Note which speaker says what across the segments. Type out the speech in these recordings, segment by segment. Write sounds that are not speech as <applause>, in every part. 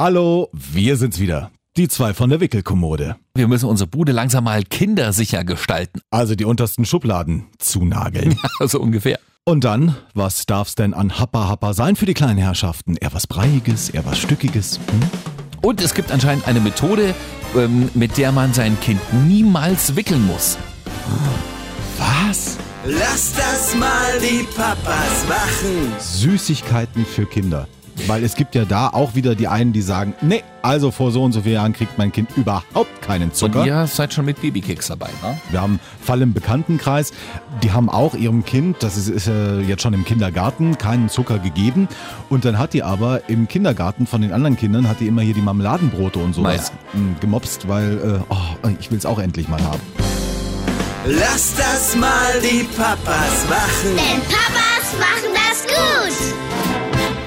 Speaker 1: Hallo, wir sind's wieder. Die zwei von der Wickelkommode.
Speaker 2: Wir müssen unsere Bude langsam mal kindersicher gestalten.
Speaker 1: Also die untersten Schubladen zunageln. <laughs>
Speaker 2: so ungefähr.
Speaker 1: Und dann, was darf's denn an Happa Happa sein für die kleinen Herrschaften? Eher was Breiiges, eher was Stückiges? Hm?
Speaker 2: Und es gibt anscheinend eine Methode, ähm, mit der man sein Kind niemals wickeln muss.
Speaker 1: Was?
Speaker 3: Lass das mal die Papas machen.
Speaker 1: Süßigkeiten für Kinder. Weil es gibt ja da auch wieder die einen, die sagen, nee, also vor so und so vielen Jahren kriegt mein Kind überhaupt keinen Zucker.
Speaker 2: Und ihr seid schon mit Babykeks dabei, ne?
Speaker 1: Wir haben Fall im Bekanntenkreis, die haben auch ihrem Kind, das ist, ist äh, jetzt schon im Kindergarten, keinen Zucker gegeben. Und dann hat die aber im Kindergarten von den anderen Kindern, hat die immer hier die Marmeladenbrote und sowas naja. gemobst, weil äh, oh, ich will es auch endlich mal haben.
Speaker 3: Lass das mal die Papas machen.
Speaker 4: Denn gut.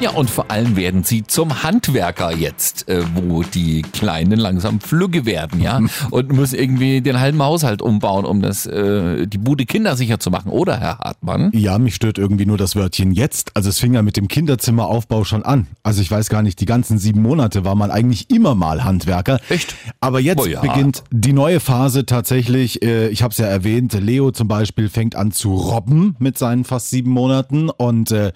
Speaker 2: Ja, und vor allem werden sie zum Handwerker jetzt, äh, wo die Kleinen langsam flügge werden, ja, <laughs> und müssen irgendwie den halben Haushalt umbauen, um das, äh, die Bude kindersicher zu machen, oder, Herr Hartmann?
Speaker 1: Ja, mich stört irgendwie nur das Wörtchen jetzt. Also es fing ja mit dem Kinderzimmeraufbau schon an. Also ich weiß gar nicht, die ganzen sieben Monate war man eigentlich immer mal Handwerker.
Speaker 2: Echt?
Speaker 1: Aber jetzt
Speaker 2: Oh ja.
Speaker 1: beginnt die neue Phase tatsächlich. Äh, ich habe es ja erwähnt, Leo zum Beispiel fängt an zu robben mit seinen fast sieben Monaten und äh,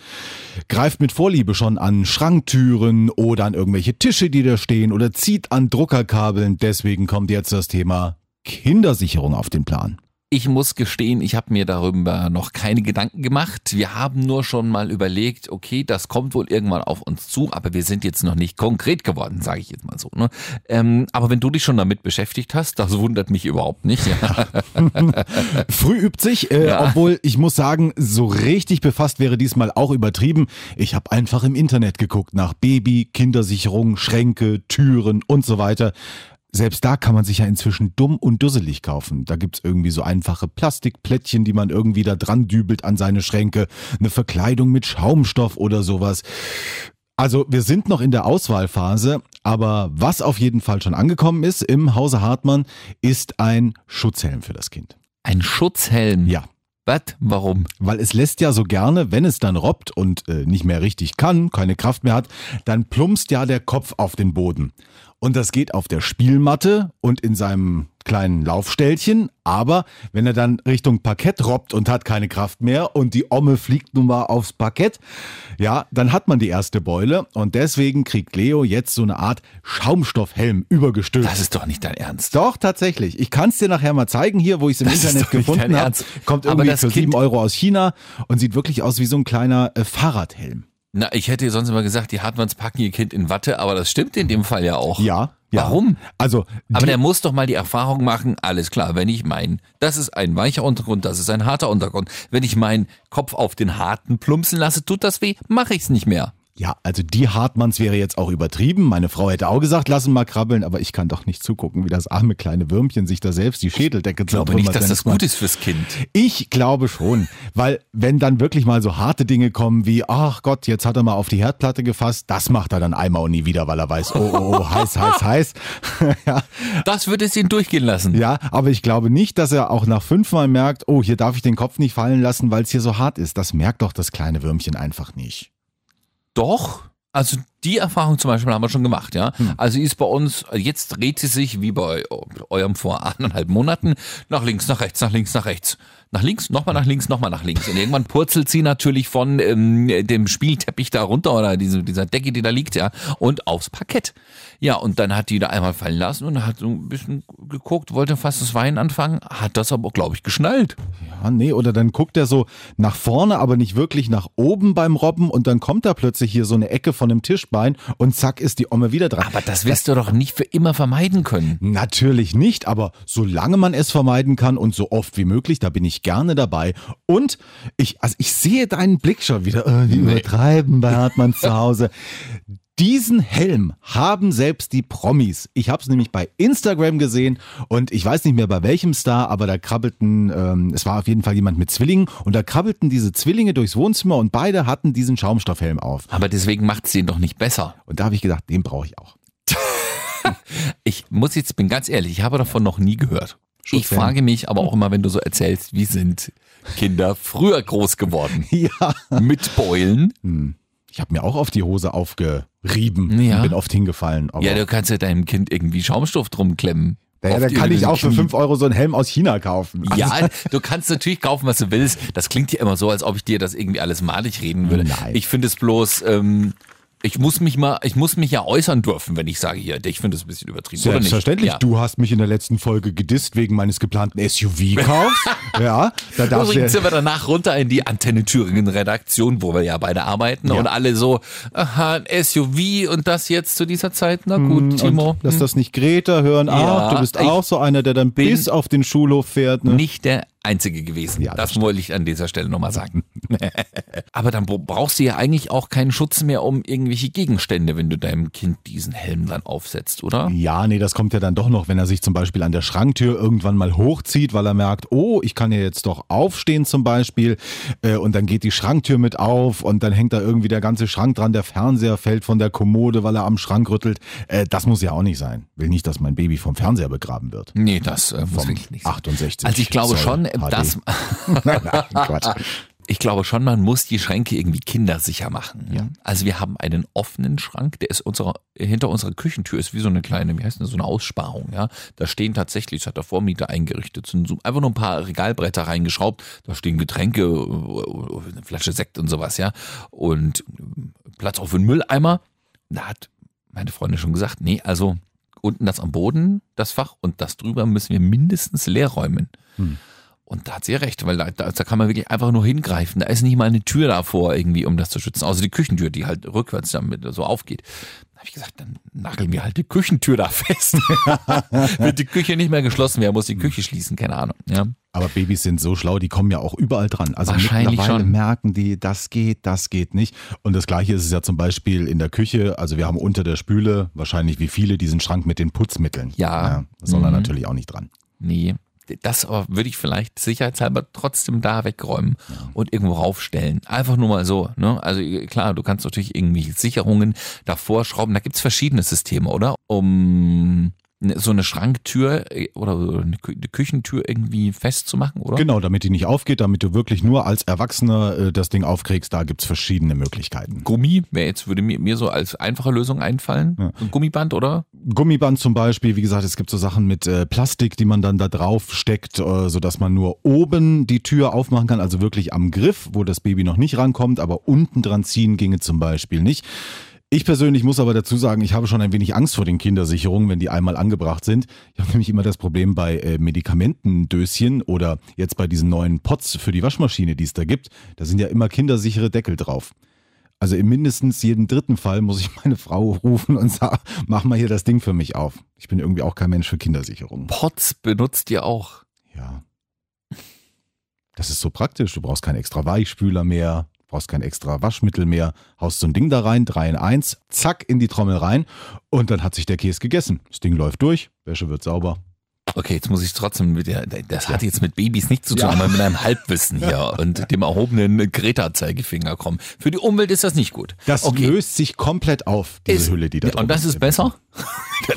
Speaker 1: greift mit Vorliebe schon an Schranktüren oder an irgendwelche Tische, die da stehen oder zieht an Druckerkabeln. Deswegen kommt jetzt das Thema Kindersicherung auf den Plan.
Speaker 2: Ich muss gestehen, ich habe mir darüber noch keine Gedanken gemacht. Wir haben nur schon mal überlegt, okay, das kommt wohl irgendwann auf uns zu, aber wir sind jetzt noch nicht konkret geworden, sage ich jetzt mal so. Ne? Ähm, aber wenn du dich schon damit beschäftigt hast, das wundert mich überhaupt nicht. Ja. <laughs>
Speaker 1: Früh übt sich, äh,
Speaker 2: Ja.
Speaker 1: obwohl ich muss sagen, so richtig befasst wäre diesmal auch übertrieben. Ich habe einfach im Internet geguckt nach Baby, Kindersicherung, Schränke, Türen und so weiter. Selbst da kann man sich ja inzwischen dumm und dusselig kaufen. Da gibt's irgendwie so einfache Plastikplättchen, die man irgendwie da dran dübelt an seine Schränke, eine Verkleidung mit Schaumstoff oder sowas. Also wir sind noch in der Auswahlphase, aber was auf jeden Fall schon angekommen ist im Hause Hartmann, ist ein Schutzhelm für das Kind.
Speaker 2: Ein Schutzhelm.
Speaker 1: Ja,
Speaker 2: Was? Warum?
Speaker 1: weil es lässt ja so gerne, wenn es dann robbt und äh, nicht mehr richtig kann, keine Kraft mehr hat, dann plumpst ja der Kopf auf den Boden. Und das geht auf der Spielmatte und in seinem kleinen Laufstellchen. Aber wenn er dann Richtung Parkett robbt und hat keine Kraft mehr und die Omme fliegt nun mal aufs Parkett, ja, dann hat man die erste Beule. Und deswegen kriegt Leo jetzt so eine Art Schaumstoffhelm übergestülpt.
Speaker 2: Das ist doch nicht dein Ernst.
Speaker 1: Doch, tatsächlich. Ich kann es dir nachher mal zeigen hier, wo ich es im
Speaker 2: Das ist
Speaker 1: Internet
Speaker 2: doch nicht
Speaker 1: gefunden
Speaker 2: dein
Speaker 1: habe.
Speaker 2: Ernst.
Speaker 1: Kommt irgendwie für
Speaker 2: Kind-
Speaker 1: 7 Euro aus China und sieht wirklich aus wie so ein kleiner äh, Fahrradhelm.
Speaker 2: Na, ich hätte sonst immer gesagt, die Hartmanns packen ihr Kind in Watte, aber das stimmt in dem Fall ja auch.
Speaker 1: Ja. ja.
Speaker 2: Warum?
Speaker 1: Also,
Speaker 2: Aber der muss doch mal die Erfahrung machen, alles klar, wenn ich mein, das ist ein weicher Untergrund, das ist ein harter Untergrund. Wenn ich meinen Kopf auf den harten plumpsen lasse, tut das weh, mache ich's nicht mehr.
Speaker 1: Ja, also die Hartmanns wäre jetzt auch übertrieben. Meine Frau hätte auch gesagt, lass ihn mal krabbeln, aber ich kann doch nicht zugucken, wie das arme kleine Würmchen sich da selbst die Schädeldecke
Speaker 2: Ich glaube nicht, dass das gut ist fürs Kind.
Speaker 1: Ich glaube schon, weil wenn dann wirklich mal so harte Dinge kommen wie, ach Gott, jetzt hat er mal auf die Herdplatte gefasst, das macht er dann einmal und nie wieder, weil er weiß, oh, oh, oh heiß, heiß, heiß. <laughs> ja,
Speaker 2: Das wird es ihn durchgehen lassen.
Speaker 1: ja, aber ich glaube nicht, dass er auch nach fünfmal merkt, oh, hier darf ich den Kopf nicht fallen lassen, weil es hier so hart ist. Das merkt doch das kleine Würmchen einfach nicht.
Speaker 2: Doch. Also die Erfahrung zum Beispiel haben wir schon gemacht, ja. Also sie ist bei uns, jetzt dreht sie sich wie bei eurem vor anderthalb Monaten nach links, nach rechts, nach links, nach rechts. Nach links, nochmal nach links, nochmal nach links. Und irgendwann purzelt sie natürlich von ähm, dem Spielteppich da runter oder diese, dieser Decke, die da liegt, ja, und aufs Parkett. Ja, und dann hat die da einmal fallen lassen und hat so ein bisschen geguckt, wollte fast das Weinen anfangen, hat das aber, glaube ich, geschnallt.
Speaker 1: Ja, nee, oder dann guckt er so nach vorne, aber nicht wirklich nach oben beim Robben und dann kommt da plötzlich hier so eine Ecke von einem Tischbein und zack ist die Omme wieder dran.
Speaker 2: Aber das wirst du doch nicht für immer vermeiden können.
Speaker 1: Natürlich nicht, aber solange man es vermeiden kann und so oft wie möglich, da bin ich gerne dabei. Und ich, also ich sehe deinen Blick schon wieder, äh, die übertreiben bei Hartmann zu Hause. Diesen Helm haben selbst die Promis. Ich habe es nämlich bei Instagram gesehen und ich weiß nicht mehr bei welchem Star, aber da krabbelten, ähm, es war auf jeden Fall jemand mit Zwillingen und da krabbelten diese Zwillinge durchs Wohnzimmer und beide hatten diesen Schaumstoffhelm auf.
Speaker 2: Aber deswegen macht es ihn doch nicht besser.
Speaker 1: Und da habe ich gedacht, den brauche ich auch. <laughs>
Speaker 2: Ich muss jetzt, bin ganz ehrlich, ich habe davon noch nie gehört. Ich frage mich aber auch immer, wenn du so erzählst, wie sind Kinder früher groß geworden? <laughs>
Speaker 1: Ja.
Speaker 2: Mit Beulen?
Speaker 1: Ich habe mir auch auf die Hose aufgerieben
Speaker 2: Ja.
Speaker 1: und bin oft hingefallen.
Speaker 2: Ja, du kannst ja deinem Kind irgendwie Schaumstoff drum klemmen.
Speaker 1: ja, dann kann ich auch für
Speaker 2: Knie.
Speaker 1: 5 Euro so einen Helm aus China kaufen. Also,
Speaker 2: Ja, du kannst natürlich kaufen, was du willst. Das klingt ja immer so, als ob ich dir das irgendwie alles malig reden würde.
Speaker 1: Nein.
Speaker 2: Ich finde es bloß, ähm, ich muss mich mal, ich muss mich ja äußern dürfen, wenn ich sage hier, ich finde es ein bisschen übertrieben.
Speaker 1: Selbstverständlich.
Speaker 2: Ja.
Speaker 1: Du hast mich in der letzten Folge gedisst wegen meines geplanten SUV-Kaufs. <laughs> ja, da darfst du
Speaker 2: Übrigens sind wir danach runter in die Antenne Thüringen Redaktion, wo wir ja beide arbeiten
Speaker 1: Ja.
Speaker 2: und alle so, aha, ein SUV und das jetzt zu dieser Zeit, na gut, Timo.
Speaker 1: und dass das nicht Greta hören.
Speaker 2: Ja,
Speaker 1: Ach, du bist auch so einer, der dann bis auf den Schulhof fährt. Ne?
Speaker 2: nicht der Einzige gewesen.
Speaker 1: Ja, das
Speaker 2: das wollte ich an dieser Stelle nochmal sagen. <laughs> Aber dann bra- brauchst du ja eigentlich auch keinen Schutz mehr um irgendwelche Gegenstände, wenn du deinem Kind diesen Helm dann aufsetzt, oder?
Speaker 1: Ja, nee, das kommt ja dann doch noch, wenn er sich zum Beispiel an der Schranktür irgendwann mal hochzieht, weil er merkt, oh, ich kann ja jetzt doch aufstehen zum Beispiel. Äh, und dann geht die Schranktür mit auf und dann hängt da irgendwie der ganze Schrank dran, der Fernseher fällt von der Kommode, weil er am Schrank rüttelt. Äh, das muss ja auch nicht sein. Will nicht, dass mein Baby vom Fernseher begraben wird.
Speaker 2: Nee, das äh, muss wirklich nicht sein.
Speaker 1: 68
Speaker 2: Also ich glaube
Speaker 1: Zoll
Speaker 2: schon,
Speaker 1: HD.
Speaker 2: dass <laughs>
Speaker 1: Nein, Quatsch.
Speaker 2: ich glaube schon, man muss die Schränke irgendwie kindersicher machen. Ja. Also wir haben einen offenen Schrank, der ist unserer, hinter unserer Küchentür ist wie so eine kleine, wie heißt das, so eine Aussparung, ja. Da stehen tatsächlich, das hat der Vormieter eingerichtet, sind einfach nur ein paar Regalbretter reingeschraubt, da stehen Getränke, äh, eine Flasche Sekt und sowas, ja. Und äh, Platz für einen Mülleimer. Da hat meine Freundin schon gesagt, nee, also unten das am Boden, das Fach und das drüber müssen wir mindestens leer räumen. Und da hat sie ja recht, weil da, da, da kann man wirklich einfach nur hingreifen. Da ist nicht mal eine Tür davor irgendwie, um das zu schützen. Außer die Küchentür, die halt rückwärts damit so aufgeht. Da habe ich gesagt, dann nageln wir halt die Küchentür da fest. <laughs> Wird die Küche nicht mehr geschlossen werden, muss die Küche schließen, keine Ahnung. Ja.
Speaker 1: Aber Babys sind so schlau, die kommen ja auch überall dran. Also
Speaker 2: Wahrscheinlich
Speaker 1: mittlerweile
Speaker 2: schon.
Speaker 1: merken die, das geht, das geht nicht. Und das gleiche ist es ja zum Beispiel in der Küche. Also wir haben unter der Spüle wahrscheinlich wie viele diesen Schrank mit den Putzmitteln.
Speaker 2: Ja.
Speaker 1: das soll da
Speaker 2: Mhm.
Speaker 1: natürlich auch nicht dran.
Speaker 2: Nee. Das aber würde ich vielleicht sicherheitshalber trotzdem da wegräumen und irgendwo raufstellen. Einfach nur mal so. Ne? Also klar, du kannst natürlich irgendwie Sicherungen davor schrauben. Da gibt's verschiedene Systeme, oder? Um so eine Schranktür äh, oder eine Kü- eine Küchentür irgendwie festzumachen, oder?
Speaker 1: Genau, damit die nicht aufgeht, damit du wirklich nur als Erwachsener äh, das Ding aufkriegst, da gibt's verschiedene Möglichkeiten.
Speaker 2: Gummi wäre jetzt, würde mir, mir so als einfache Lösung einfallen.
Speaker 1: Ja.
Speaker 2: Ein Gummiband, oder?
Speaker 1: Gummiband zum Beispiel, wie gesagt, es gibt so Sachen mit äh, Plastik, die man dann da drauf steckt, äh, sodass man nur oben die Tür aufmachen kann, also wirklich am Griff, wo das Baby noch nicht rankommt, aber unten dran ziehen ginge zum Beispiel nicht. Ich persönlich muss aber dazu sagen, ich habe schon ein wenig Angst vor den Kindersicherungen, wenn die einmal angebracht sind. Ich habe nämlich immer das Problem bei äh, Medikamentendöschen oder jetzt bei diesen neuen Pots für die Waschmaschine, die es da gibt. Da sind ja immer kindersichere Deckel drauf. Also in mindestens jedem dritten Fall muss ich meine Frau rufen und sagen, mach mal hier das Ding für mich auf. Ich bin irgendwie auch kein Mensch für Kindersicherung.
Speaker 2: Pots benutzt ihr auch.
Speaker 1: Ja. Das ist so praktisch. Du brauchst keinen extra Weichspüler mehr, brauchst kein extra Waschmittel mehr, haust so ein Ding da rein, 3 in 1, zack, in die Trommel rein und dann hat sich der Käse gegessen. Das Ding läuft durch, Wäsche wird sauber.
Speaker 2: Okay, jetzt muss ich trotzdem mit der, das hat jetzt mit Babys nichts zu tun, aber mit einem Halbwissen <laughs> hier und dem erhobenen Greta-Zeigefinger kommen. Für die Umwelt ist das nicht gut.
Speaker 1: Das
Speaker 2: okay.
Speaker 1: löst sich komplett auf, diese
Speaker 2: Ist-
Speaker 1: Hülle, die da
Speaker 2: ja,
Speaker 1: drin
Speaker 2: Und das ist besser?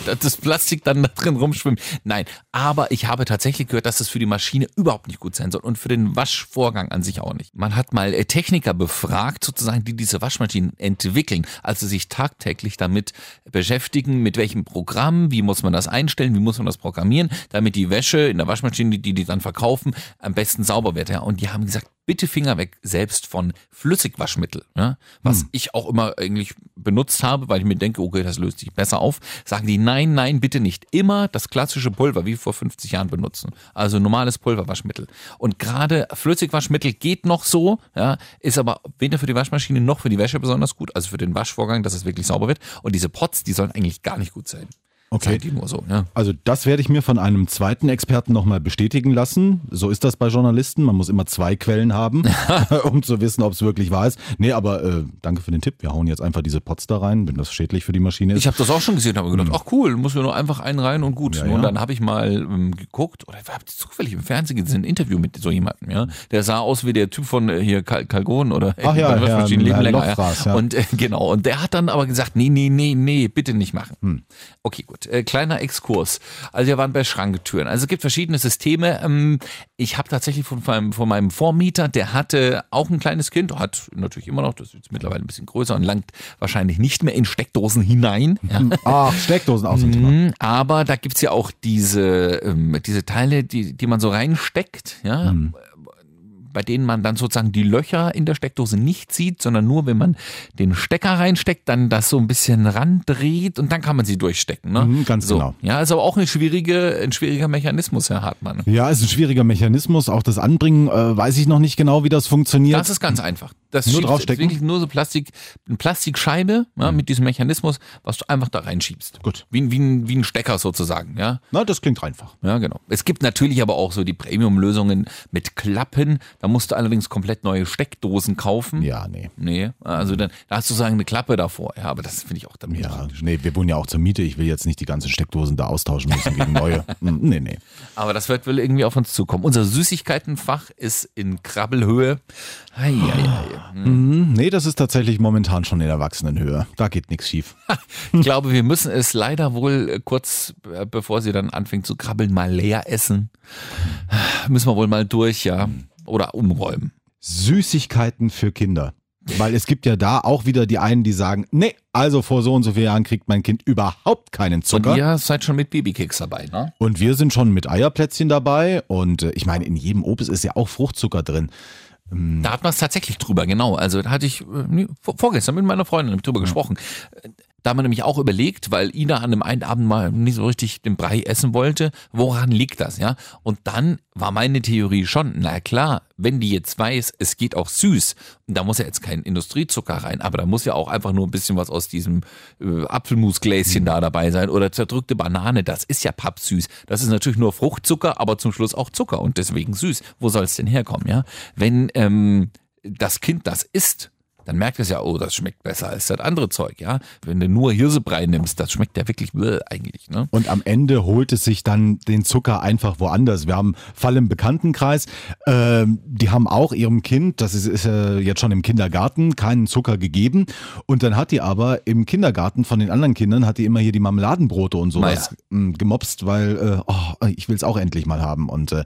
Speaker 2: dass <laughs> das Plastik dann da drin rumschwimmt. Nein, aber ich habe tatsächlich gehört, dass das für die Maschine überhaupt nicht gut sein soll und für den Waschvorgang an sich auch nicht. Man hat mal äh, Techniker befragt, sozusagen, die diese Waschmaschinen entwickeln, also sich tagtäglich damit beschäftigen, mit welchem Programm, wie muss man das einstellen, wie muss man das programmieren, damit die Wäsche in der Waschmaschine, die die dann verkaufen, am besten sauber wird. Ja. Und die haben gesagt, bitte Finger weg selbst von Flüssigwaschmittel, ja, was ich auch immer eigentlich benutzt habe, weil ich mir denke, okay, das löst sich besser auf, sagen die, nein, nein, bitte nicht. Immer das klassische Pulver, wie vor 50 Jahren benutzen. Also normales Pulverwaschmittel. Und gerade Flüssigwaschmittel geht noch so, ja, ist aber weder für die Waschmaschine noch für die Wäsche besonders gut, also für den Waschvorgang, dass es wirklich sauber wird. Und diese Pots, die sollen eigentlich gar nicht gut sein.
Speaker 1: Okay.
Speaker 2: Die nur so, ja.
Speaker 1: Also das werde ich mir von einem zweiten Experten nochmal bestätigen lassen. So ist das bei Journalisten. Man muss immer zwei Quellen haben, <laughs> <laughs> um zu wissen, ob es wirklich wahr ist. Nee, aber äh, danke für den Tipp. Wir hauen jetzt einfach diese Pots da rein, wenn das schädlich für die Maschine ist.
Speaker 2: Ich habe das auch schon gesehen, habe gedacht, ach cool, muss mir nur einfach einen rein und gut.
Speaker 1: Ja,
Speaker 2: und
Speaker 1: ja.
Speaker 2: dann habe ich mal ähm, geguckt, oder habe zufällig im Fernsehen gesehen, ein Interview mit so jemandem, ja. Der sah aus wie der Typ von äh, hier Kal Kalgon oder
Speaker 1: Ach ja, <laughs>
Speaker 2: bei Waschmaschinen
Speaker 1: Herr-
Speaker 2: leben
Speaker 1: Herr
Speaker 2: länger.
Speaker 1: Lochfraß, ja.
Speaker 2: Und äh, genau, und der hat dann aber gesagt, nee, nee, nee, nee, bitte nicht machen.
Speaker 1: Hm.
Speaker 2: Okay, gut. Angeguckt. Äh, kleiner Exkurs. Also wir waren bei Schranktüren. Also es gibt verschiedene Systeme. Ähm, ich habe tatsächlich von meinem, von meinem Vormieter, der hatte auch ein kleines Kind, hat natürlich immer noch, das ist jetzt mittlerweile ein bisschen größer und langt wahrscheinlich nicht mehr in Steckdosen hinein. Ja.
Speaker 1: Ach, Steckdosen auch so.
Speaker 2: Mhm, Aber da gibt's ja auch diese, ähm, diese Teile, die, die man so reinsteckt, ja, bei denen man dann sozusagen die Löcher in der Steckdose nicht sieht, sondern nur, wenn man den Stecker reinsteckt, dann das so ein bisschen randreht und dann kann man sie durchstecken. Ne?
Speaker 1: Mhm, ganz
Speaker 2: so.
Speaker 1: genau.
Speaker 2: Ja, ist aber auch eine schwierige, ein schwieriger Mechanismus, Herr Hartmann.
Speaker 1: Ja, ist ein schwieriger Mechanismus. Auch das Anbringen äh, weiß ich noch nicht genau, wie das funktioniert.
Speaker 2: Das ist ganz einfach. Das
Speaker 1: Nur draufstecken?
Speaker 2: ist wirklich nur so Plastik, eine Plastikscheibe ja, mit diesem Mechanismus, was du einfach da reinschiebst.
Speaker 1: Gut.
Speaker 2: Wie, ein- wie, ein, wie ein Stecker sozusagen, ja.
Speaker 1: Na, das klingt einfach.
Speaker 2: Ja, genau. Es gibt natürlich aber auch so die Premium-Lösungen mit Klappen. Da musst du allerdings komplett neue Steckdosen kaufen.
Speaker 1: Ja, nee.
Speaker 2: Nee, also dann da hast du sagen eine Klappe davor. Ja, aber das finde ich auch dann
Speaker 1: Ja,
Speaker 2: praktisch.
Speaker 1: nee, wir wohnen ja auch zur Miete. Ich will jetzt nicht die ganzen Steckdosen da austauschen müssen gegen neue. <laughs> Hm, nee, nee.
Speaker 2: Aber das wird wohl irgendwie auf uns zukommen. Unser Süßigkeitenfach ist in Krabbelhöhe. Ei, ei, ei.
Speaker 1: Hm, nee, das ist tatsächlich momentan schon in Erwachsenenhöhe. Da geht nichts schief. <laughs>
Speaker 2: Ich glaube, wir müssen es leider wohl äh, kurz, äh, bevor sie dann anfängt zu krabbeln, mal leer essen. <sighs> Müssen wir wohl mal durch, ja. Oder umräumen.
Speaker 1: Süßigkeiten für Kinder. Weil es gibt ja da auch wieder die einen, die sagen, nee, also vor so und so vielen Jahren kriegt mein Kind überhaupt keinen
Speaker 2: Und
Speaker 1: Zucker.
Speaker 2: ihr seid schon mit Babykeks dabei, ne?
Speaker 1: Und wir sind schon mit Eierplätzchen dabei. Und äh, ich meine, in jedem Obst ist ja auch Fruchtzucker drin.
Speaker 2: Da hat man es tatsächlich drüber, genau. Also da hatte ich äh, vorgestern mit meiner Freundin drüber gesprochen. Da haben wir nämlich auch überlegt, weil Ina an dem einen Abend mal nicht so richtig den Brei essen wollte, woran liegt das, ja? Und dann war meine Theorie schon, na klar, wenn die jetzt weiß, es geht auch süß, da muss ja jetzt kein Industriezucker rein, aber da muss ja auch einfach nur ein bisschen was aus diesem äh, Apfelmusgläschen da dabei sein oder zerdrückte Banane, das ist ja pappsüß. Das ist natürlich nur Fruchtzucker, aber zum Schluss auch Zucker und deswegen süß. Wo soll es denn herkommen, ja? Wenn ähm, das Kind das isst, dann merkt es ja, oh, das schmeckt besser als das andere Zeug, ja. Wenn du nur Hirsebrei nimmst, das schmeckt ja wirklich bäh, eigentlich, ne?
Speaker 1: Und am Ende holt es sich dann den Zucker einfach woanders. Wir haben Fall im Bekanntenkreis, ähm, die haben auch ihrem Kind, das ist, ist äh, jetzt schon im Kindergarten, keinen Zucker gegeben. Und dann hat die aber im Kindergarten von den anderen Kindern, hat die immer hier die Marmeladenbrote und sowas mh, gemobst, weil, äh, oh, ich will es auch endlich mal haben. Und äh,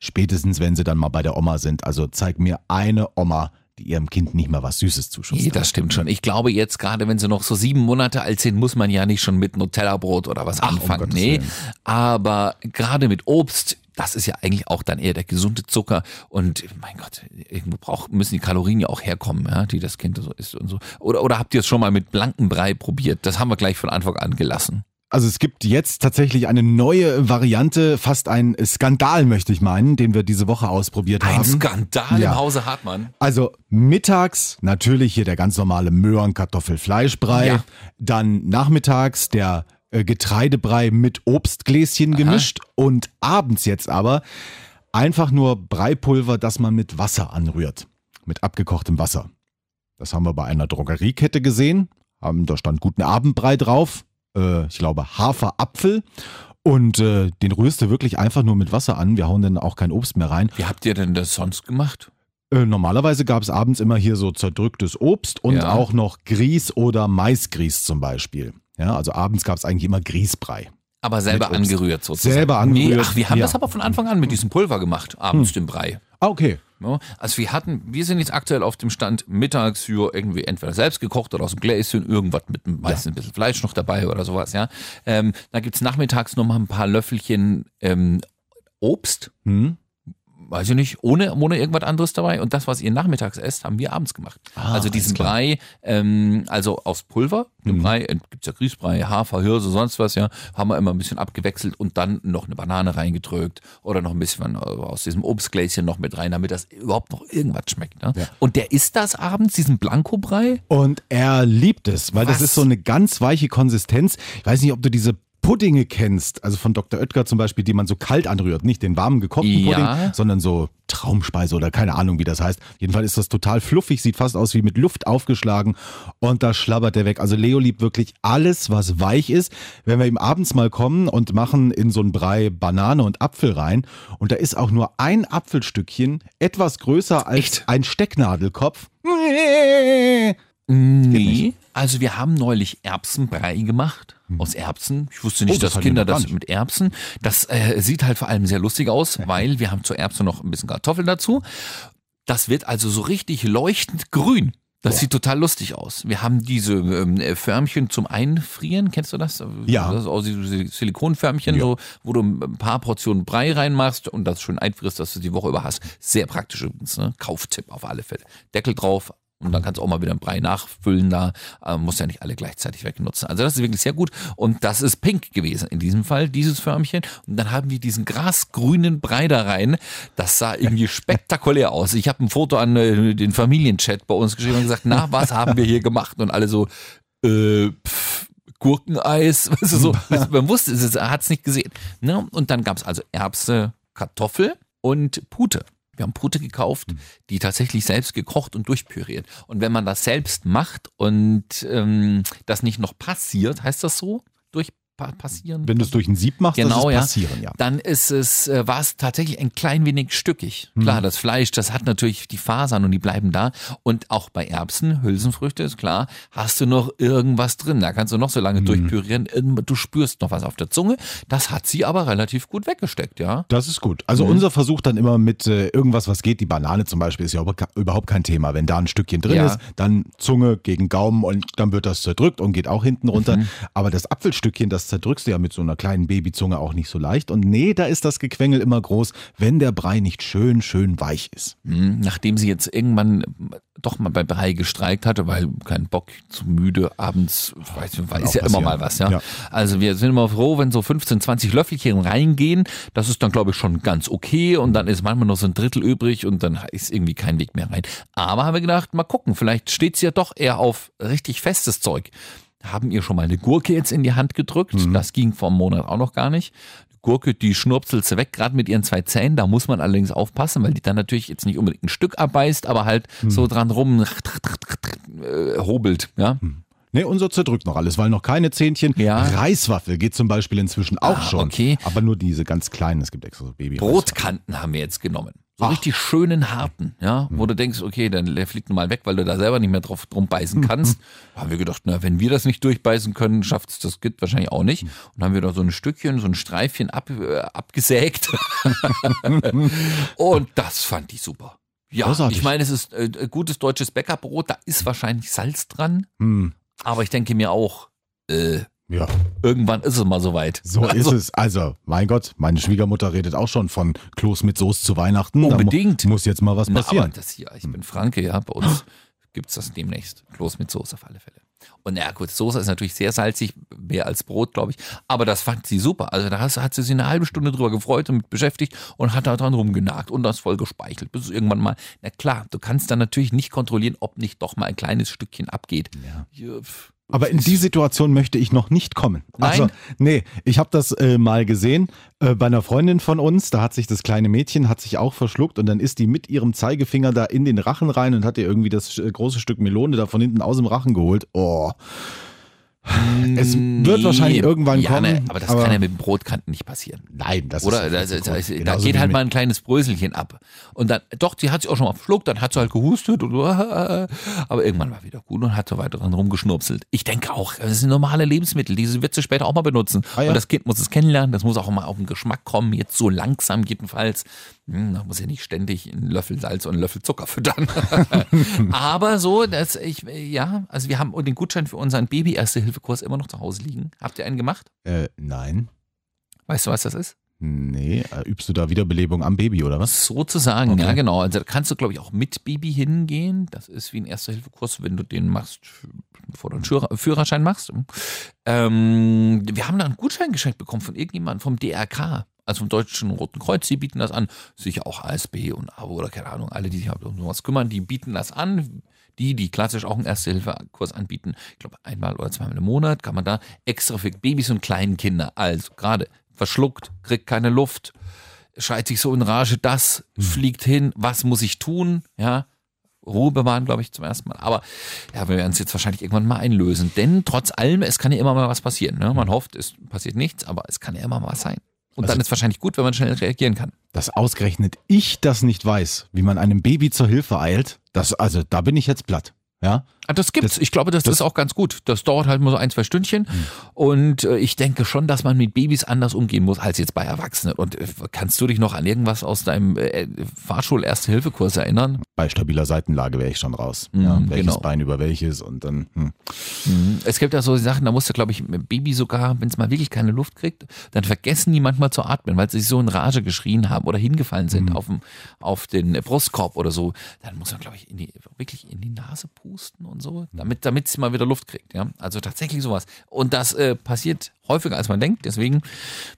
Speaker 1: spätestens, wenn sie dann mal bei der Oma sind, also zeig mir eine Oma, ihrem Kind nicht mal was Süßes zuschusst.
Speaker 2: Nee, das stimmt schon. Ich glaube jetzt gerade, wenn sie noch so sieben Monate alt sind, muss man ja nicht schon mit Nutella-Brot oder was
Speaker 1: Ach, um
Speaker 2: anfangen.
Speaker 1: Gottes
Speaker 2: nee, aber gerade mit Obst, das ist ja eigentlich auch dann eher der gesunde Zucker. Und mein Gott, irgendwo braucht, müssen die Kalorien ja auch herkommen, ja, die das Kind so isst und so. Oder, oder habt ihr es schon mal mit blankem Brei probiert? Das haben wir gleich von Anfang an gelassen.
Speaker 1: Also es gibt jetzt tatsächlich eine neue Variante, fast ein Skandal, möchte ich meinen, den wir diese Woche ausprobiert
Speaker 2: Ein
Speaker 1: haben.
Speaker 2: Skandal
Speaker 1: Ja.
Speaker 2: im Hause Hartmann.
Speaker 1: Also mittags natürlich hier der ganz normale Möhren, Kartoffel, Fleischbrei.
Speaker 2: Ja.
Speaker 1: Dann nachmittags der äh, Getreidebrei mit Obstgläschen gemischt. Und abends jetzt aber einfach nur Breipulver, das man mit Wasser anrührt. Mit abgekochtem Wasser. Das haben wir bei einer Drogeriekette gesehen. Haben, da stand guten Abendbrei drauf. Äh, ich glaube Haferapfel. Und äh, den rührst du wirklich einfach nur mit Wasser an. Wir hauen dann auch kein Obst mehr rein.
Speaker 2: Wie habt ihr denn das sonst gemacht?
Speaker 1: Äh, normalerweise gab es abends immer hier so zerdrücktes Obst und
Speaker 2: Ja.
Speaker 1: auch noch Grieß oder Maisgrieß zum Beispiel. Ja, also abends gab es eigentlich immer Grießbrei.
Speaker 2: Aber selber angerührt sozusagen.
Speaker 1: Selber angerührt,
Speaker 2: Nee, ach, wir haben
Speaker 1: ja.
Speaker 2: das aber von Anfang an mit diesem Pulver gemacht, abends den Brei.
Speaker 1: Ah, okay.
Speaker 2: Ja, also wir hatten, wir sind jetzt aktuell auf dem Stand mittags für irgendwie entweder selbst gekocht oder aus dem Gläschen, irgendwas mit meistens ein bisschen Fleisch noch dabei oder sowas, ja. Ähm, dann gibt's nachmittags noch mal ein paar Löffelchen ähm, Obst,
Speaker 1: Hm?
Speaker 2: Weiß ich nicht, ohne, ohne irgendwas anderes dabei. Und das, was ihr nachmittags esst, haben wir abends gemacht.
Speaker 1: Ah,
Speaker 2: also diesen. Brei, ähm, also aus Pulver, den
Speaker 1: Mhm.
Speaker 2: Brei, äh, gibt's ja Grießbrei, Hafer, Hirse, sonst was, ja, haben wir immer ein bisschen abgewechselt und dann noch eine Banane reingedrückt oder noch ein bisschen aus diesem Obstgläschen noch mit rein, damit das überhaupt noch irgendwas schmeckt. Ne?
Speaker 1: Ja.
Speaker 2: Und der isst das abends, diesen Blankobrei?
Speaker 1: Und er liebt es, weil das
Speaker 2: Was?
Speaker 1: ist so eine ganz weiche Konsistenz. Ich weiß nicht, ob du diese Puddinge kennst, also von Dr. Oetker zum Beispiel, die man so kalt anrührt, nicht den warmen gekochten
Speaker 2: Ja.
Speaker 1: Pudding, sondern so Traumspeise oder keine Ahnung, wie das heißt. Jedenfalls ist das total fluffig, sieht fast aus wie mit Luft aufgeschlagen und da schlabbert der weg. Also Leo liebt wirklich alles, was weich ist. Wenn wir ihm abends mal kommen und machen in so einen Brei Banane und Apfel rein und da ist auch nur ein Apfelstückchen etwas größer als
Speaker 2: Echt?
Speaker 1: ein Stecknadelkopf.
Speaker 2: Nee. Also wir haben neulich Erbsenbrei gemacht aus Erbsen. Ich wusste nicht,
Speaker 1: Oh, das
Speaker 2: dass Kinder das mit Erbsen. Das äh, sieht halt vor allem sehr lustig aus, weil wir haben zur Erbse noch ein bisschen Kartoffeln dazu. Das wird also so richtig leuchtend grün. Das sieht total lustig aus. Wir haben diese ähm, äh, Förmchen zum Einfrieren. Kennst du das?
Speaker 1: Ja.
Speaker 2: Das ist auch diese Silikonförmchen,
Speaker 1: Ja.
Speaker 2: so, wo du ein paar Portionen Brei reinmachst und das schön einfrierst, dass du die Woche über hast. Sehr praktisch übrigens. Ne? Kauftipp auf alle Fälle. Deckel drauf. Und dann kannst du auch mal wieder einen Brei nachfüllen da. Äh, musst ja nicht alle gleichzeitig wegnutzen. Also das ist wirklich sehr gut. Und das ist pink gewesen in diesem Fall, dieses Förmchen. Und dann haben wir diesen grasgrünen Brei da rein. Das sah irgendwie spektakulär aus. Ich habe ein Foto an äh, den Familienchat bei uns geschrieben und gesagt, na, was haben wir hier gemacht? Und alle so, äh, pff, Gurkeneis, <laughs> weißt du, so. <laughs> Man wusste es, er hat es nicht gesehen. Ne? Und dann gab es also Erbse, Kartoffel und Pute. Wir haben Pute gekauft, die tatsächlich selbst gekocht und durchpüriert. Und wenn man das selbst macht und ähm, das nicht noch passiert, heißt das so? Durchpassieren?
Speaker 1: Wenn du es durch ein Sieb machst,
Speaker 2: Genau, ja.
Speaker 1: passieren, ja.
Speaker 2: Dann ist es, äh, war es tatsächlich ein klein wenig stückig.
Speaker 1: Mhm.
Speaker 2: Klar, das Fleisch, das hat natürlich die Fasern und die bleiben da. Und auch bei Erbsen, Hülsenfrüchte, ist klar, hast du noch irgendwas drin. Da kannst du noch so lange
Speaker 1: Mhm.
Speaker 2: durchpürieren. Du spürst noch was auf der Zunge. Das hat sie aber relativ gut weggesteckt, ja.
Speaker 1: Das ist gut. Also
Speaker 2: Mhm.
Speaker 1: unser Versuch dann immer mit äh, irgendwas, was geht. Die Banane zum Beispiel ist ja überhaupt kein Thema. Wenn da ein Stückchen drin
Speaker 2: Ja.
Speaker 1: ist, dann Zunge gegen Gaumen und dann wird das zerdrückt und geht auch hinten runter.
Speaker 2: Mhm.
Speaker 1: Aber das Apfelstückchen, das zerdrückst du ja mit so einer kleinen Babyzunge auch nicht so leicht. Und nee, da ist das Gequengel immer groß, wenn der Brei nicht schön, schön weich ist.
Speaker 2: Hm, Nachdem sie jetzt irgendwann doch mal bei Brei gestreikt hatte, weil kein Bock, zu müde, abends, weiß nicht, ist ja immer
Speaker 1: passieren.
Speaker 2: mal was, ja?
Speaker 1: Ja.
Speaker 2: Also wir sind immer froh, wenn so 15, 20 Löffelchen reingehen. Das ist dann, glaube ich, schon ganz okay. Und dann ist manchmal noch so ein Drittel übrig und dann ist irgendwie kein Weg mehr rein. Aber haben wir gedacht, mal gucken, vielleicht steht sie ja doch eher auf richtig festes Zeug. Haben ihr schon mal eine Gurke jetzt in die Hand gedrückt. Das ging vor einem Monat auch noch gar nicht. Gurke, die schnurpselt sie weg, gerade mit ihren zwei Zähnen. Da muss man allerdings aufpassen, weil die dann natürlich jetzt nicht unbedingt ein Stück abbeißt, aber halt so dran rum äh, hobelt. Ja?
Speaker 1: Nee, unser zerdrückt noch alles, weil noch keine Zähnchen.
Speaker 2: Ja.
Speaker 1: Reiswaffel geht zum Beispiel inzwischen auch
Speaker 2: Ah,
Speaker 1: schon.
Speaker 2: okay.
Speaker 1: Aber nur diese ganz kleinen. Es gibt extra so baby
Speaker 2: Brotkanten haben wir jetzt genommen. So
Speaker 1: Ach.
Speaker 2: richtig schönen harten, ja, wo du denkst, okay, dann der fliegt nun mal weg, weil du da selber nicht mehr drauf drum beißen kannst. haben wir gedacht, na, wenn wir das nicht durchbeißen können, schafft es das Kind wahrscheinlich auch nicht. Und haben wir da so ein Stückchen, so ein Streifchen ab, äh, abgesägt. <laughs> Und das fand ich super. Ja, ich meine, es ist äh, gutes deutsches Bäckerbrot, da ist wahrscheinlich Salz dran,
Speaker 1: Hm,
Speaker 2: aber ich denke mir auch, äh,
Speaker 1: ja.
Speaker 2: irgendwann ist es mal soweit.
Speaker 1: So
Speaker 2: Also,
Speaker 1: ist es. Also, mein Gott, meine Schwiegermutter redet auch schon von Kloß mit Soße zu Weihnachten. Da mu-
Speaker 2: Unbedingt.
Speaker 1: Muss jetzt mal was
Speaker 2: Na, aber
Speaker 1: passieren.
Speaker 2: das hier, ich bin Franke, ja, bei uns gibt's das demnächst. Kloß mit Soße auf alle Fälle. Und ja, gut, Soße ist natürlich sehr salzig, mehr als Brot, glaube ich. Aber das fand sie super. Also da hat sie sich eine halbe Stunde drüber gefreut und mit beschäftigt und hat da dran rumgenagt und das voll gespeichelt. Bis es irgendwann mal, na klar, du kannst dann natürlich nicht kontrollieren, ob nicht doch mal ein kleines Stückchen abgeht. Ja.
Speaker 1: Aber in die Situation möchte ich noch nicht kommen.
Speaker 2: Nein?
Speaker 1: Also, nee, ich habe das äh, mal gesehen äh, bei einer Freundin von uns. Da hat sich das kleine Mädchen, hat sich auch verschluckt und dann ist die mit ihrem Zeigefinger da in den Rachen rein und hat ihr irgendwie das äh, große Stück Melone da von hinten aus dem Rachen geholt. Oh. Es wird wahrscheinlich irgendwann
Speaker 2: ja,
Speaker 1: kommen.
Speaker 2: Ne, aber das kann ja mit dem Brotkanten nicht passieren.
Speaker 1: Nein, das
Speaker 2: Oder
Speaker 1: ist
Speaker 2: da, da, da, da geht halt mal ein kleines Bröselchen ab. Und dann, doch, die hat sich auch schon mal verschluckt, dann hat sie halt gehustet, und, <laughs> aber irgendwann war wieder gut und hat so weiter dran rumgeschnurpselt. Ich denke auch, das sind normale Lebensmittel, diese wird sie später auch mal benutzen.
Speaker 1: Ah, ja.
Speaker 2: Und das Kind muss es kennenlernen, das muss auch mal auf den Geschmack kommen, jetzt so langsam jedenfalls. Hm, Da muss ja nicht ständig einen Löffel Salz und einen Löffel Zucker füttern. <laughs> aber so, dass ich, ja, also wir haben den Gutschein für unseren Baby-Erste-Hilfe-Kurs immer noch zu Hause liegen. Habt ihr einen gemacht?
Speaker 1: Äh, nein.
Speaker 2: Weißt du, was das ist?
Speaker 1: Nee, äh, übst du da Wiederbelebung am Baby oder was?
Speaker 2: Sozusagen,
Speaker 1: Okay.
Speaker 2: ja genau. Also da kannst du, glaube ich, auch mit Baby hingehen. Das ist wie ein Erste-Hilfe-Kurs, wenn du den machst, bevor du einen Führerschein machst. Ähm, wir haben da einen Gutschein geschenkt bekommen von irgendjemandem vom DRK, also vom Deutschen Roten Kreuz. Die bieten das an. Sicher auch ASB und AWO oder keine Ahnung, alle, die sich um sowas kümmern, die bieten das an. Die, die klassisch auch einen Erste-Hilfe-Kurs anbieten, ich glaube einmal oder zweimal im Monat, kann man da extra für Babys und kleinen Kinder, also gerade verschluckt, kriegt keine Luft, schreit sich so in Rage, das fliegt hin, was muss ich tun? Ja, Ruhe bewahren, glaube ich, zum ersten Mal. Aber ja, wir werden es jetzt wahrscheinlich irgendwann mal einlösen. Denn trotz allem, es kann ja immer mal was passieren. Ne? Man hofft, es passiert nichts, aber es kann ja immer mal was sein. Und
Speaker 1: Also-
Speaker 2: dann ist wahrscheinlich gut, wenn man schnell reagieren kann.
Speaker 1: Dass ausgerechnet ich das nicht weiß, wie man einem Baby zur Hilfe eilt, das, also da bin ich jetzt platt. Ja?
Speaker 2: Ah, Das gibt's. ich glaube, das, ist auch ganz gut. Das dauert halt nur so ein, zwei Stündchen. Und äh, ich denke schon, dass man mit Babys anders umgehen muss als jetzt bei Erwachsenen. Und äh, kannst du dich noch an irgendwas aus deinem äh, Fahrschul-Erste-Hilfe-Kurs erinnern?
Speaker 1: Bei stabiler Seitenlage wäre ich schon raus. ja, welches
Speaker 2: genau.
Speaker 1: Bein über welches und dann. Hm.
Speaker 2: Es gibt ja so Sachen, da musst du, glaube ich, Baby sogar, wenn es mal wirklich keine Luft kriegt, dann vergessen die manchmal zu atmen, weil sie so in Rage geschrien haben oder hingefallen sind auf, dem, auf den Brustkorb oder so. Dann muss man, glaube ich, in die, wirklich in die Nase pusten und so, damit, damit sie mal wieder Luft kriegt. Ja? Also tatsächlich sowas. Und das äh, passiert häufiger, als man denkt. Deswegen,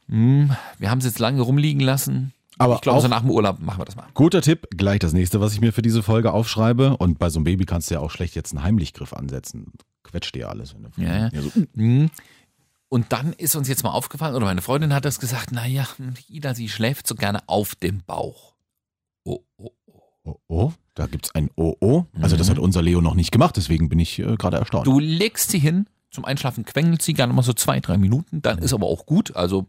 Speaker 2: mh, wir haben es jetzt lange rumliegen lassen.
Speaker 1: Aber
Speaker 2: ich glaube, so nach dem Urlaub machen wir das mal.
Speaker 1: Guter Tipp, gleich das nächste, was ich mir für diese Folge aufschreibe. Und bei so einem Baby kannst du ja auch schlecht jetzt einen Heimlichgriff ansetzen. Quetscht dir alles. Du
Speaker 2: Ja, ja.
Speaker 1: so,
Speaker 2: Mhm. Und dann ist uns jetzt mal aufgefallen, oder meine Freundin hat das gesagt, naja, Ida, sie schläft so gerne auf dem Bauch. Oh, oh, oh.
Speaker 1: oh, oh, da gibt's ein Oh, oh. Also das hat unser Leo noch nicht gemacht, deswegen bin ich äh, gerade erstaunt.
Speaker 2: Du legst sie hin, zum Einschlafen quengelt sie gerne mal so zwei, drei Minuten, dann ist aber auch gut. Also,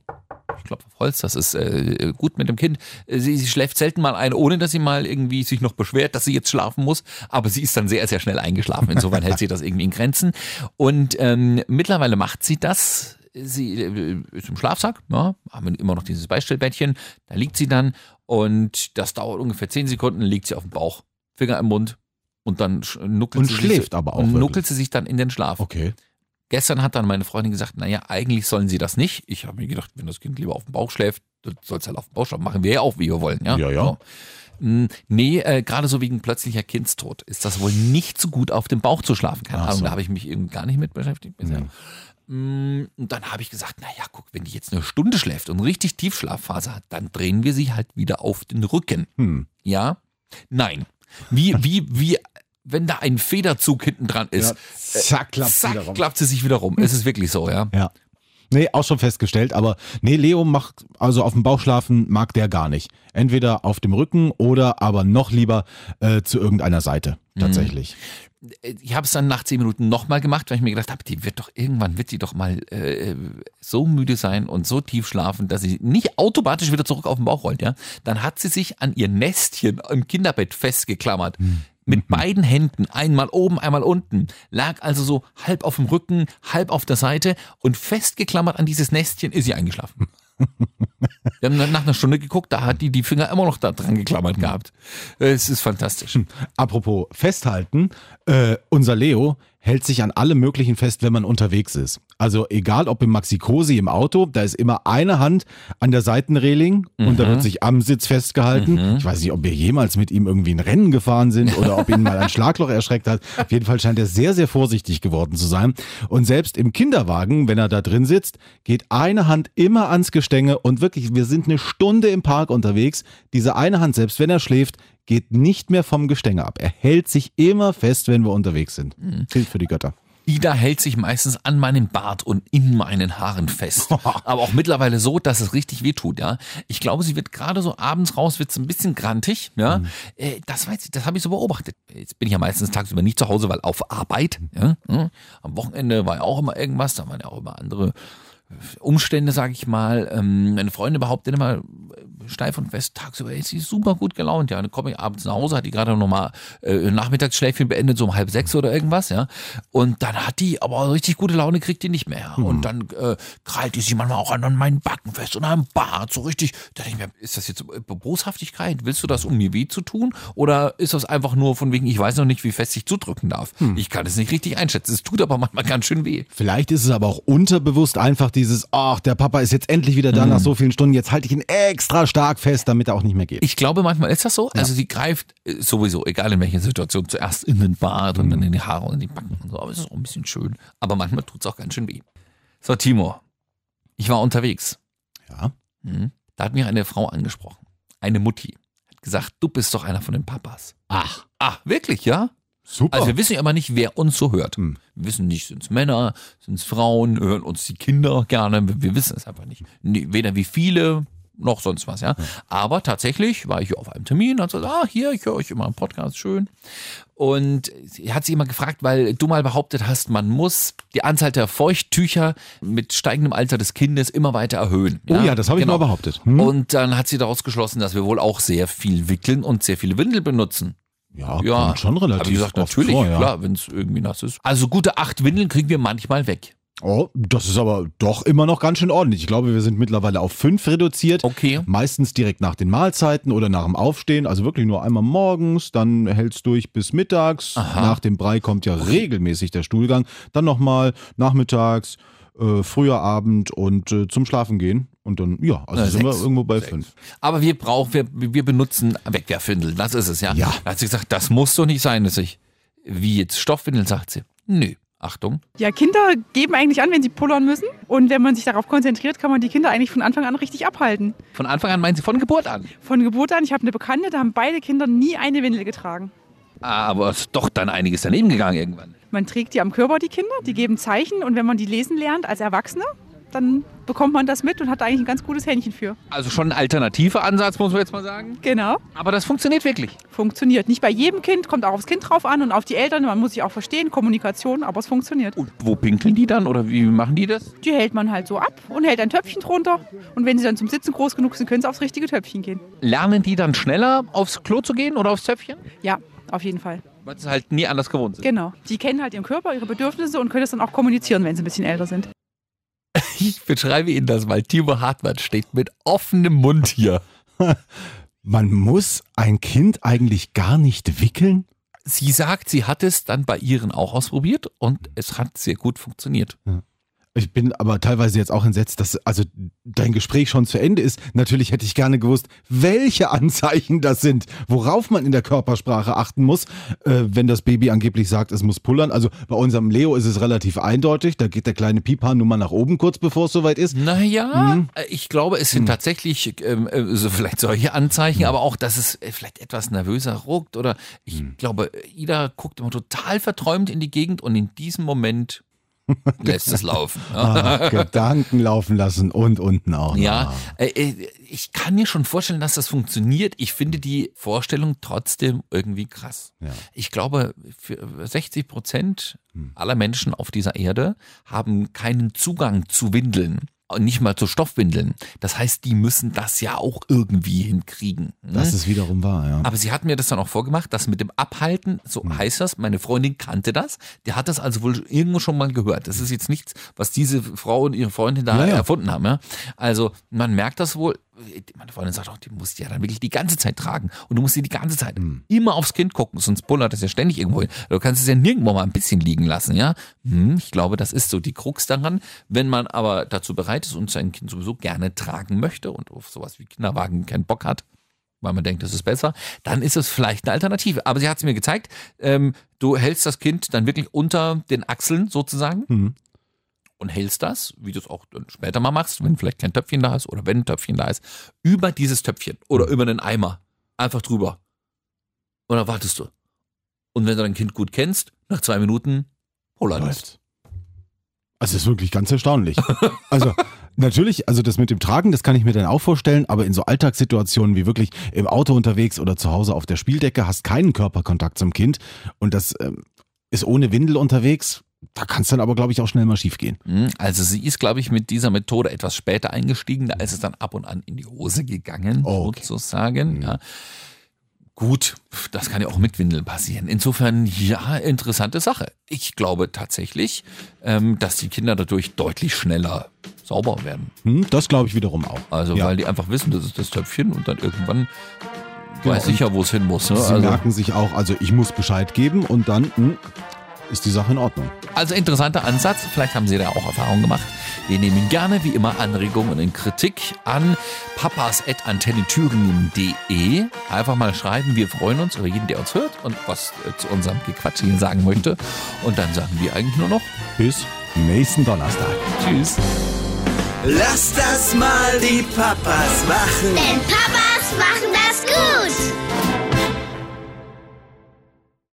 Speaker 2: ich glaube auf Holz, das ist äh, gut mit dem Kind. Sie, sie schläft selten mal ein, ohne dass sie mal irgendwie sich noch beschwert, dass sie jetzt schlafen muss. Aber sie ist dann sehr, sehr schnell eingeschlafen. Insofern hält sie das irgendwie in Grenzen. Und ähm, mittlerweile macht sie das. Sie äh, ist im Schlafsack, ja, haben wir immer noch dieses Beistellbettchen. Da liegt sie dann und das dauert ungefähr zehn Sekunden, liegt sie auf dem Bauch, Finger im Mund und dann nuckelt
Speaker 1: Und
Speaker 2: sie
Speaker 1: schläft
Speaker 2: sich,
Speaker 1: aber auch
Speaker 2: und
Speaker 1: wirklich.
Speaker 2: nuckelt sie sich dann in den Schlaf.
Speaker 1: Okay.
Speaker 2: Gestern hat dann meine Freundin gesagt, naja, eigentlich sollen sie das nicht. Ich habe mir gedacht, wenn das Kind lieber auf dem Bauch schläft, soll es halt auf dem Bauch schlafen. Machen wir ja auch, wie wir wollen. Ja,
Speaker 1: Ja, ja.
Speaker 2: So. Mm, Nee, äh, gerade so wegen plötzlicher Kindstod ist das wohl nicht so gut, auf dem Bauch zu schlafen. Keine
Speaker 1: Ach
Speaker 2: Ahnung,
Speaker 1: so.
Speaker 2: da habe ich mich eben gar nicht mit beschäftigt bisher. Mm, Und dann habe ich gesagt, naja, guck, wenn die jetzt eine Stunde schläft und richtig Tiefschlafphase hat, dann drehen wir sie halt wieder auf den Rücken.
Speaker 1: Hm.
Speaker 2: Ja? Nein. Wie, wie, wie, wenn da ein Federzug hinten dran ist,
Speaker 1: zack, klappt
Speaker 2: zack,
Speaker 1: rum.
Speaker 2: klappt sie sich wieder rum. Es ist wirklich so, ja.
Speaker 1: Ja. Nee, auch schon festgestellt, aber nee, Leo macht, also auf dem Bauch schlafen mag der gar nicht. Entweder auf dem Rücken oder aber noch lieber äh, zu irgendeiner Seite, tatsächlich.
Speaker 2: Ich habe es dann nach zehn Minuten nochmal gemacht, weil ich mir gedacht habe, die wird doch irgendwann wird die doch mal äh, so müde sein und so tief schlafen, dass sie nicht automatisch wieder zurück auf den Bauch rollt, ja. Dann hat sie sich an ihr Nestchen im Kinderbett festgeklammert. Mit beiden Händen, einmal oben, einmal unten, lag also so halb auf dem Rücken, halb auf der Seite und festgeklammert an dieses Nestchen ist sie eingeschlafen. Wir haben dann nach einer Stunde geguckt, da hat die die Finger immer noch da dran geklammert gehabt. Es ist fantastisch.
Speaker 1: Apropos festhalten, äh, unser Leo hält sich an alle möglichen fest, wenn man unterwegs ist. Also egal ob im Maxi-Cosi im Auto, da ist immer eine Hand an der Seitenreling und da wird sich am Sitz festgehalten. Ich weiß nicht, ob wir jemals mit ihm irgendwie ein Rennen gefahren sind oder ob ihn mal ein Schlagloch erschreckt hat. Auf jeden Fall scheint er sehr, sehr vorsichtig geworden zu sein. Und selbst im Kinderwagen, wenn er da drin sitzt, geht eine Hand immer ans Gestänge und wirklich, wir sind eine Stunde im Park unterwegs. Diese eine Hand, selbst wenn er schläft, geht nicht mehr vom Gestänge ab. Er hält sich immer fest, wenn wir unterwegs sind. Gilt für die Götter.
Speaker 2: Ida hält sich meistens an meinem Bart und in meinen Haaren fest. <laughs> Aber auch mittlerweile so, dass es richtig wehtut, ja. Ich glaube, sie wird gerade so abends raus, wird ein bisschen grantig, ja. Äh, Das weiß ich, das habe ich so beobachtet. Jetzt bin ich ja meistens tagsüber nicht zu Hause, weil auf Arbeit, ja. ja. Am Wochenende war ja auch immer irgendwas, da waren ja auch immer andere Umstände, sage ich mal. Ähm, Meine Freunde behaupten immer steif und fest, tagsüber ist sie super gut gelaunt. Ja, dann komme ich abends nach Hause, hat die gerade noch mal äh, Nachmittagsschläfchen beendet, so um halb sechs oder irgendwas, ja. Und dann hat die aber richtig gute Laune, kriegt die nicht mehr. Und dann äh, krallt die sich manchmal auch an meinen Backen fest und am Bart, so richtig. Da denke ich mir, ist das jetzt äh, Boshaftigkeit? Willst du das, um mir weh zu tun? Oder ist das einfach nur von wegen, ich weiß noch nicht, wie fest ich zudrücken darf? Ich kann es nicht richtig einschätzen. Es tut aber manchmal ganz schön weh.
Speaker 1: Vielleicht ist es aber auch unterbewusst einfach dieses, ach, der Papa ist jetzt endlich wieder da nach so vielen Stunden, jetzt halte ich ihn extra stark fest, damit er auch nicht mehr geht.
Speaker 2: Ich glaube, manchmal ist das so. Also sie greift äh, sowieso, egal in welcher Situation, zuerst in den Bart und dann in die Haare und in die Backen und so. Aber es ist auch ein bisschen schön. Aber manchmal tut es auch ganz schön weh. So, Timo, ich war unterwegs.
Speaker 1: Ja.
Speaker 2: Mhm. Da hat mir eine Frau angesprochen. Eine Mutti. Hat gesagt, du bist doch einer von den Papas.
Speaker 1: Ach,
Speaker 2: Ah, wirklich, ja?
Speaker 1: Super.
Speaker 2: Also wir wissen ja aber nicht, wer uns so hört.
Speaker 1: Hm.
Speaker 2: Wir wissen nicht, sind es Männer, sind es Frauen, hören uns die Kinder gerne. Wir, wir wissen es einfach nicht. Weder wie viele noch sonst was, ja. Aber tatsächlich war ich auf einem Termin und so, ah, hier, ich höre euch immer im Podcast, schön. Und sie hat sie immer gefragt, weil du mal behauptet hast, man muss die Anzahl der Feuchttücher mit steigendem Alter des Kindes immer weiter erhöhen.
Speaker 1: Oh ja, das habe ich mal behauptet. Hm?
Speaker 2: Und dann hat sie daraus geschlossen, dass wir wohl auch sehr viel wickeln und sehr viele Windeln benutzen.
Speaker 1: Ja,
Speaker 2: Ja,
Speaker 1: kommt schon relativ
Speaker 2: Aber wie gesagt,
Speaker 1: oft
Speaker 2: natürlich,
Speaker 1: vor, ja.
Speaker 2: klar, wenn es irgendwie nass ist. Also gute acht Windeln kriegen wir manchmal weg.
Speaker 1: Oh, das ist aber doch immer noch ganz schön ordentlich. Ich glaube, wir sind mittlerweile auf fünf reduziert.
Speaker 2: Okay.
Speaker 1: Meistens direkt nach den Mahlzeiten oder nach dem Aufstehen. Also wirklich nur einmal morgens, dann hält's durch bis mittags.
Speaker 2: Aha.
Speaker 1: Nach dem Brei kommt ja regelmäßig der Stuhlgang. Dann nochmal nachmittags, äh, früher Abend und äh, zum Schlafen gehen. Und dann, ja, also
Speaker 2: Na,
Speaker 1: sind wir
Speaker 2: sechs.
Speaker 1: irgendwo bei
Speaker 2: Sechs.
Speaker 1: fünf.
Speaker 2: Aber wir brauchen, wir, wir benutzen Wegwerfwindeln. Das ist es, ja.
Speaker 1: Ja.
Speaker 2: Da hat sie gesagt, das muss doch nicht sein, dass ich, wie jetzt Stoffwindeln, sagt sie. Nö. Achtung.
Speaker 5: Ja, Kinder geben eigentlich an, wenn sie pullern müssen. Und wenn man sich darauf konzentriert, kann man die Kinder eigentlich von Anfang an richtig abhalten.
Speaker 2: Von Anfang an meinen sie von Geburt an.
Speaker 5: Von Geburt an, ich habe eine Bekannte, da haben beide Kinder nie eine Windel getragen.
Speaker 2: Aber es ist doch dann einiges daneben gegangen irgendwann.
Speaker 5: Man trägt die am Körper, die Kinder, die geben Zeichen. Und wenn man die lesen lernt als Erwachsener, dann bekommt man das mit und hat eigentlich ein ganz gutes Händchen für.
Speaker 2: Also schon ein alternativer Ansatz, muss man jetzt mal sagen.
Speaker 5: Genau,
Speaker 2: Aber das funktioniert wirklich.
Speaker 5: funktioniert. Nicht bei jedem Kind, kommt auch aufs Kind drauf an und auf die Eltern. Man muss sich auch verstehen, Kommunikation, aber es funktioniert.
Speaker 2: Und wo pinkeln die dann oder wie machen die das?
Speaker 5: Die hält man halt so ab und hält ein Töpfchen drunter. Und wenn sie dann zum Sitzen groß genug sind, können sie aufs richtige Töpfchen gehen.
Speaker 2: Lernen die dann schneller aufs Klo zu gehen oder aufs Töpfchen?
Speaker 5: Ja, auf jeden Fall.
Speaker 2: Weil sie halt nie anders gewohnt sind.
Speaker 5: Genau. Die kennen halt ihren Körper, ihre Bedürfnisse und können es dann auch kommunizieren, wenn sie ein bisschen älter sind. <laughs>
Speaker 2: Ich beschreibe Ihnen das mal. Timo Hartmann steht mit offenem Mund hier. <laughs>
Speaker 1: Man muss ein Kind eigentlich gar nicht wickeln?
Speaker 2: Sie sagt, sie hat es dann bei ihren auch ausprobiert und es hat sehr gut funktioniert.
Speaker 1: Ich bin aber teilweise jetzt auch entsetzt, dass also dein Gespräch schon zu Ende ist. Natürlich hätte ich gerne gewusst, welche Anzeichen das sind, worauf man in der Körpersprache achten muss, äh, wenn das Baby angeblich sagt, es muss pullern. Also bei unserem Leo ist es relativ eindeutig. Da geht der kleine Pipan nur mal nach oben kurz, bevor es soweit ist.
Speaker 2: Naja, äh, ich glaube, es sind tatsächlich ähm, äh, so vielleicht solche Anzeichen, aber auch, dass es äh, vielleicht etwas nervöser ruckt oder ich glaube, Ida guckt immer total verträumt in die Gegend und in diesem Moment <laughs> lässt es laufen.
Speaker 1: Ah, Gedanken laufen lassen und unten auch. noch.
Speaker 2: Ja, äh, äh, ich kann mir schon vorstellen, dass das funktioniert. Ich finde die Vorstellung trotzdem irgendwie krass.
Speaker 1: Ja.
Speaker 2: Ich glaube, für 60 Prozent aller Menschen auf dieser Erde haben keinen Zugang zu Windeln. Nicht mal zu Stoffwindeln. Das heißt, die müssen das ja auch irgendwie hinkriegen. ne?
Speaker 1: Das ist wiederum wahr, ja.
Speaker 2: Aber sie hat mir das dann auch vorgemacht, das mit dem Abhalten, so
Speaker 1: Hm.
Speaker 2: heißt das. Meine Freundin kannte das. Der hat das also wohl irgendwo schon mal gehört. Das ist jetzt nichts, was diese Frau und ihre Freundin da
Speaker 1: Ja, ja.
Speaker 2: erfunden haben. Ja? Also man merkt das wohl. Meine Freundin sagt auch, die musst du ja dann wirklich die ganze Zeit tragen. Und du musst sie die ganze Zeit
Speaker 1: Hm.
Speaker 2: immer aufs Kind gucken, sonst pullert das ja ständig irgendwo hin. Du kannst es ja nirgendwo mal ein bisschen liegen lassen. Ja, hm, Ich glaube, das ist so die Krux daran. Wenn man aber dazu bereit ist und sein Kind sowieso gerne tragen möchte und auf sowas wie Kinderwagen keinen Bock hat, weil man denkt, das ist besser, dann ist es vielleicht eine Alternative. Aber sie hat es mir gezeigt, ähm, du hältst das Kind dann wirklich unter den Achseln sozusagen
Speaker 1: Mhm.
Speaker 2: Und hältst das, wie du es auch dann später mal machst, wenn vielleicht kein Töpfchen da ist oder wenn ein Töpfchen da ist, über dieses Töpfchen oder über einen Eimer. Einfach drüber. Und dann wartest du. Und wenn du dein Kind gut kennst, nach zwei Minuten.
Speaker 1: Läuft. Also das ist wirklich ganz erstaunlich. <laughs> Also natürlich, also das mit dem Tragen, das kann ich mir dann auch vorstellen, aber in so Alltagssituationen wie wirklich im Auto unterwegs oder zu Hause auf der Spieldecke hast keinen Körperkontakt zum Kind und das ähm, ist ohne Windel unterwegs. Da kann es dann aber, glaube ich, auch schnell mal schief gehen.
Speaker 2: Hm, Also sie ist, glaube ich, mit dieser Methode etwas später eingestiegen. Da ist es dann ab und an in die Hose gegangen,
Speaker 1: Oh, okay.
Speaker 2: sozusagen. Ja. Gut, das kann ja auch mit Windeln passieren. Insofern, ja, interessante Sache. Ich glaube tatsächlich, ähm, dass die Kinder dadurch deutlich schneller sauber werden.
Speaker 1: Hm, das glaube ich wiederum auch.
Speaker 2: Also,
Speaker 1: ja.
Speaker 2: weil die einfach wissen, das ist das Töpfchen und dann irgendwann
Speaker 1: Genau,
Speaker 2: weiß ich ja, wo es hin muss. Ne?
Speaker 1: Sie
Speaker 2: Also,
Speaker 1: merken sich auch, also ich muss Bescheid geben und dann hm, ist die Sache in Ordnung.
Speaker 2: Also interessanter Ansatz. Vielleicht haben Sie da auch Erfahrungen gemacht. Wir nehmen gerne wie immer Anregungen und Kritik an papas.antennethüringen.de. Einfach mal schreiben. Wir freuen uns über jeden, der uns hört und was zu unserem Gequatsch hier sagen möchte. Und dann sagen wir eigentlich nur noch
Speaker 1: Bis nächsten Donnerstag.
Speaker 2: Tschüss.
Speaker 3: Lass das mal die Papas machen.
Speaker 4: Denn Papas machen